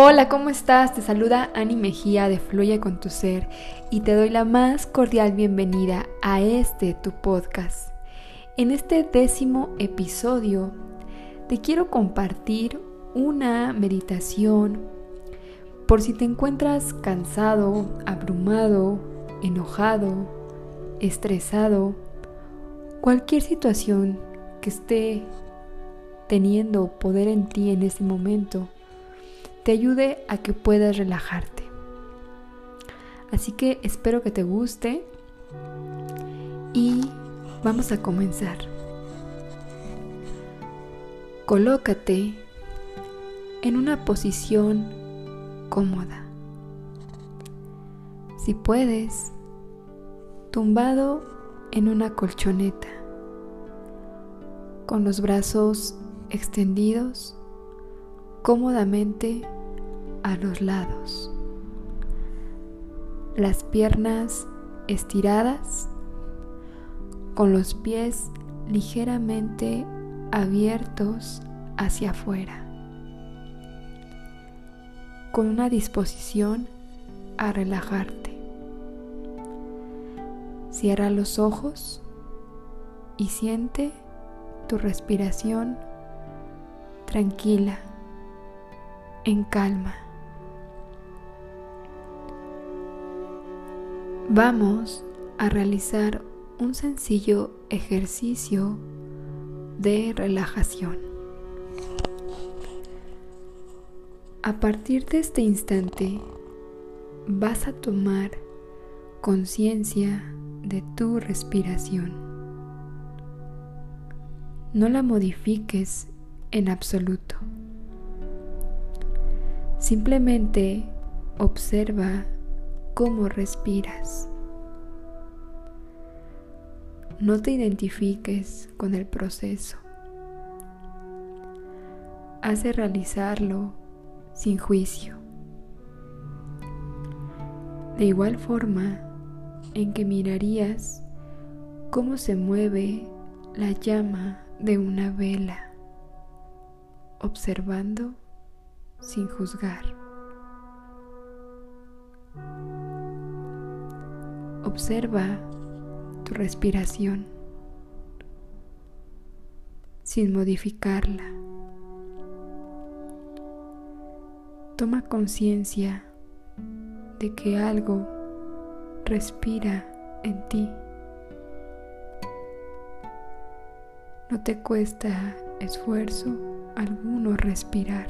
Hola, ¿cómo estás? Te saluda Ani Mejía de Fluye con tu ser y te doy la más cordial bienvenida a este tu podcast. En este décimo episodio te quiero compartir una meditación por si te encuentras cansado, abrumado, enojado, estresado, cualquier situación que esté teniendo poder en ti en este momento te ayude a que puedas relajarte. Así que espero que te guste y vamos a comenzar. Colócate en una posición cómoda. Si puedes, tumbado en una colchoneta, con los brazos extendidos cómodamente a los lados. Las piernas estiradas con los pies ligeramente abiertos hacia afuera, con una disposición a relajarte. Cierra los ojos y siente tu respiración tranquila, en calma. Vamos a realizar un sencillo ejercicio de relajación. A partir de este instante vas a tomar conciencia de tu respiración. No la modifiques en absoluto. Simplemente observa cómo respiras. No te identifiques con el proceso. Hace realizarlo sin juicio. De igual forma en que mirarías cómo se mueve la llama de una vela, observando sin juzgar. Observa tu respiración sin modificarla. Toma conciencia de que algo respira en ti. No te cuesta esfuerzo alguno respirar.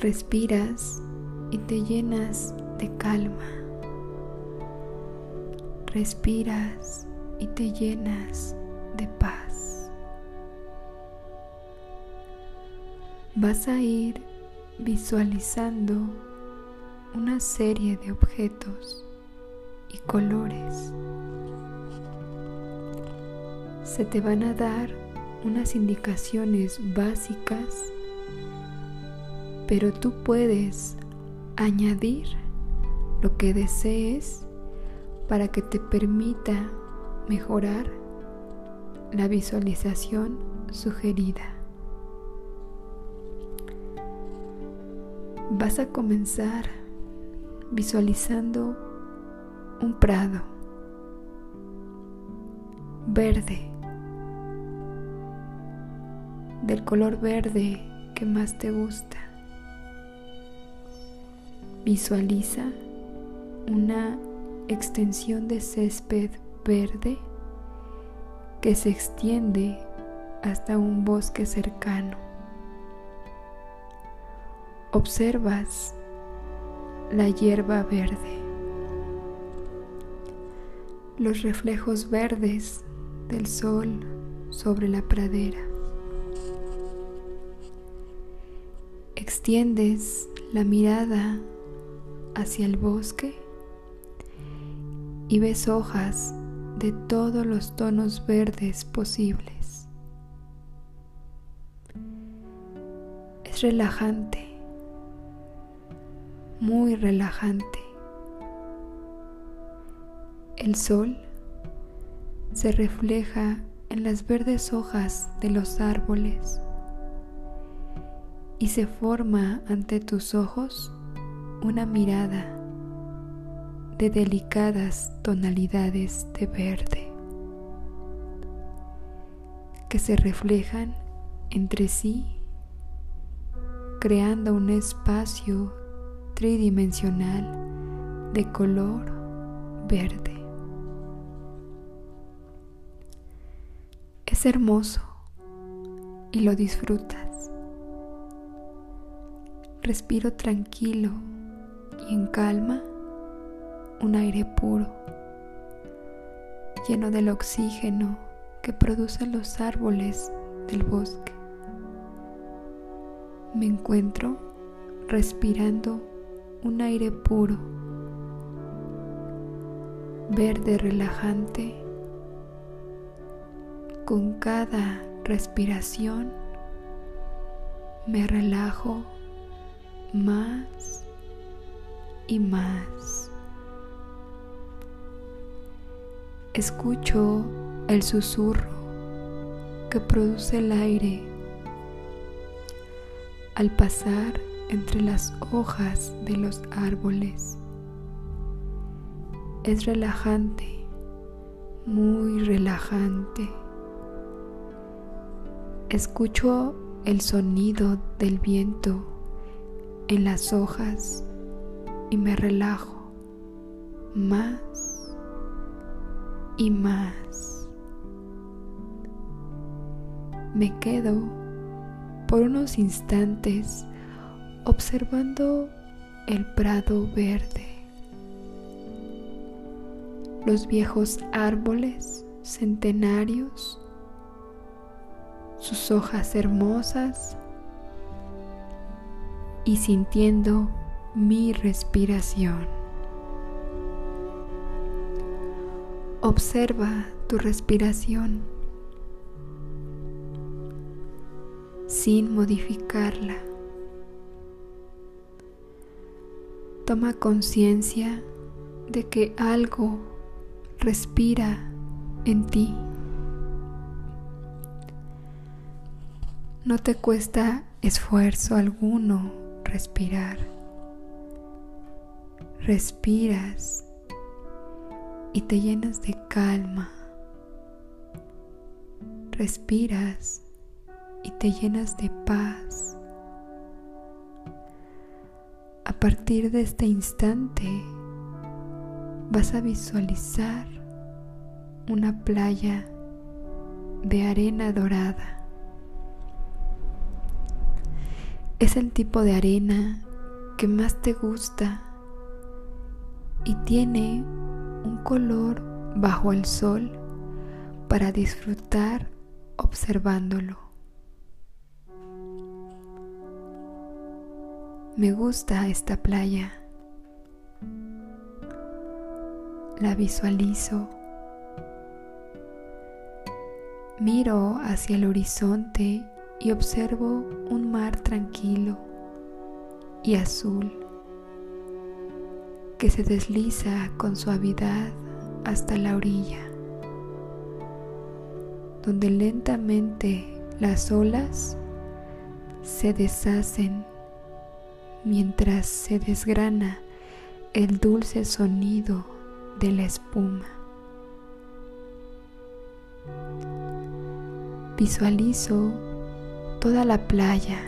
Respiras y te llenas de calma. Respiras y te llenas de paz. Vas a ir visualizando una serie de objetos y colores. Se te van a dar unas indicaciones básicas pero tú puedes añadir lo que desees para que te permita mejorar la visualización sugerida. Vas a comenzar visualizando un prado verde, del color verde que más te gusta. Visualiza una extensión de césped verde que se extiende hasta un bosque cercano. Observas la hierba verde, los reflejos verdes del sol sobre la pradera. Extiendes la mirada hacia el bosque y ves hojas de todos los tonos verdes posibles. Es relajante, muy relajante. El sol se refleja en las verdes hojas de los árboles y se forma ante tus ojos una mirada de delicadas tonalidades de verde que se reflejan entre sí creando un espacio tridimensional de color verde. Es hermoso y lo disfrutas. Respiro tranquilo y en calma un aire puro, lleno del oxígeno que producen los árboles del bosque. Me encuentro respirando un aire puro, verde relajante. Con cada respiración me relajo más y más. Escucho el susurro que produce el aire al pasar entre las hojas de los árboles. Es relajante, muy relajante. Escucho el sonido del viento en las hojas y me relajo más y más. Me quedo por unos instantes observando el prado verde, los viejos árboles centenarios, sus hojas hermosas y sintiendo mi respiración. Observa tu respiración sin modificarla. Toma conciencia de que algo respira en ti. No te cuesta esfuerzo alguno respirar. Respiras y te llenas de calma. Respiras y te llenas de paz. A partir de este instante vas a visualizar una playa de arena dorada. Es el tipo de arena que más te gusta y tiene un color bajo el sol para disfrutar observándolo. Me gusta esta playa. La visualizo. Miro hacia el horizonte y observo un mar tranquilo y azul que se desliza con suavidad hasta la orilla, donde lentamente las olas se deshacen mientras se desgrana el dulce sonido de la espuma. Visualizo toda la playa,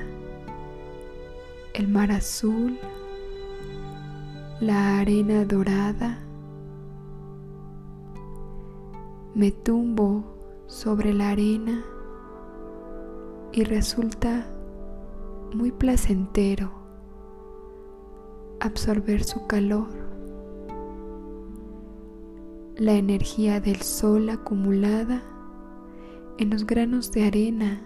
el mar azul, la arena dorada. Me tumbo sobre la arena y resulta muy placentero absorber su calor. La energía del sol acumulada en los granos de arena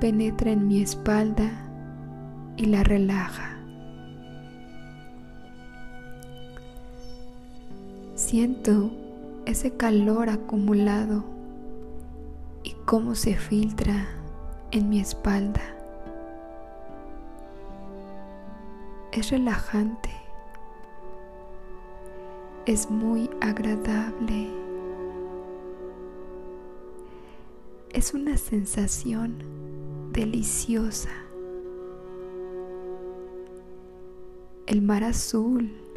penetra en mi espalda y la relaja. Siento ese calor acumulado y cómo se filtra en mi espalda. Es relajante. Es muy agradable. Es una sensación deliciosa. El mar azul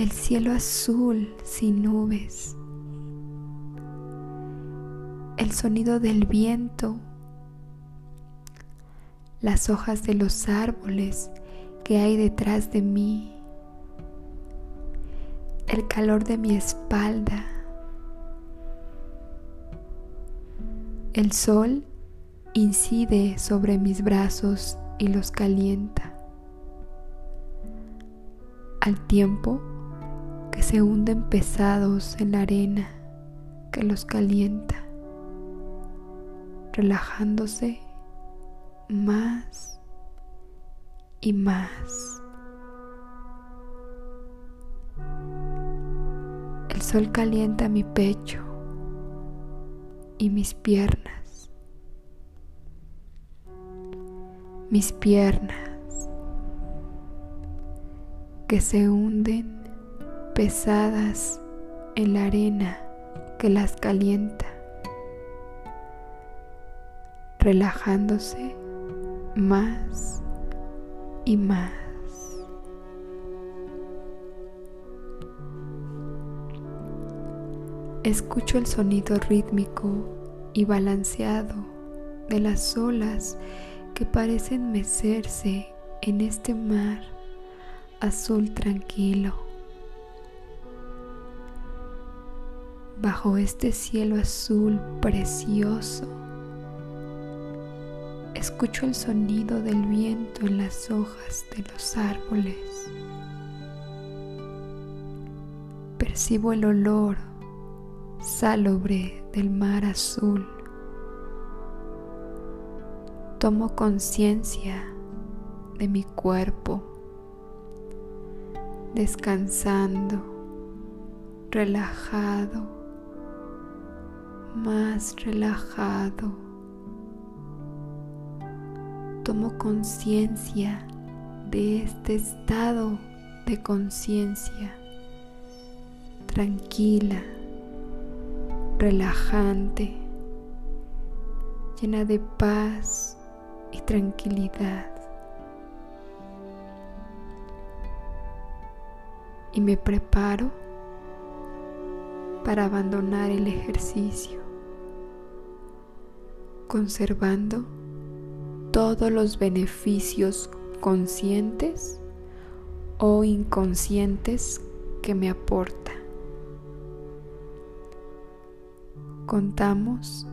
el cielo azul sin nubes, el sonido del viento, las hojas de los árboles que hay detrás de mí, el calor de mi espalda, el sol incide sobre mis brazos y los calienta, al tiempo que se hunden pesados en la arena que los calienta, relajándose más y más. El sol calienta mi pecho y mis piernas. Mis piernas que se hunden pesadas en la arena que las calienta, relajándose más y más. Escucho el sonido rítmico y balanceado de las olas que parecen mecerse en este mar azul tranquilo. Bajo este cielo azul precioso, escucho el sonido del viento en las hojas de los árboles. Percibo el olor salobre del mar azul. Tomo conciencia de mi cuerpo, descansando, relajado, más relajado. Tomo conciencia de este estado de conciencia tranquila relajante, llena de paz y tranquilidad. Y me preparo para abandonar el ejercicio, conservando todos los beneficios conscientes o inconscientes que me aporta. contamos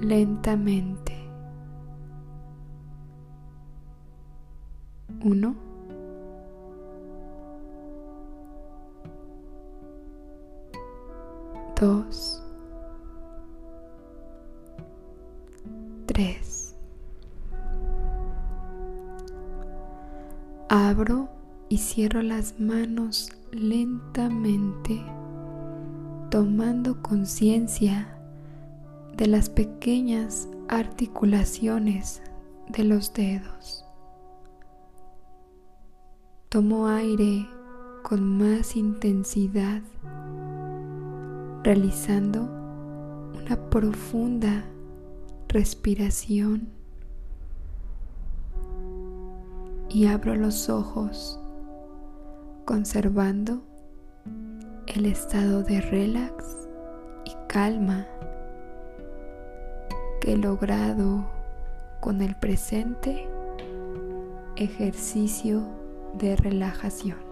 lentamente. Uno. Dos. Tres. Abro y cierro las manos lentamente tomando conciencia de las pequeñas articulaciones de los dedos. Tomo aire con más intensidad, realizando una profunda respiración y abro los ojos conservando el estado de relax y calma que he logrado con el presente ejercicio de relajación.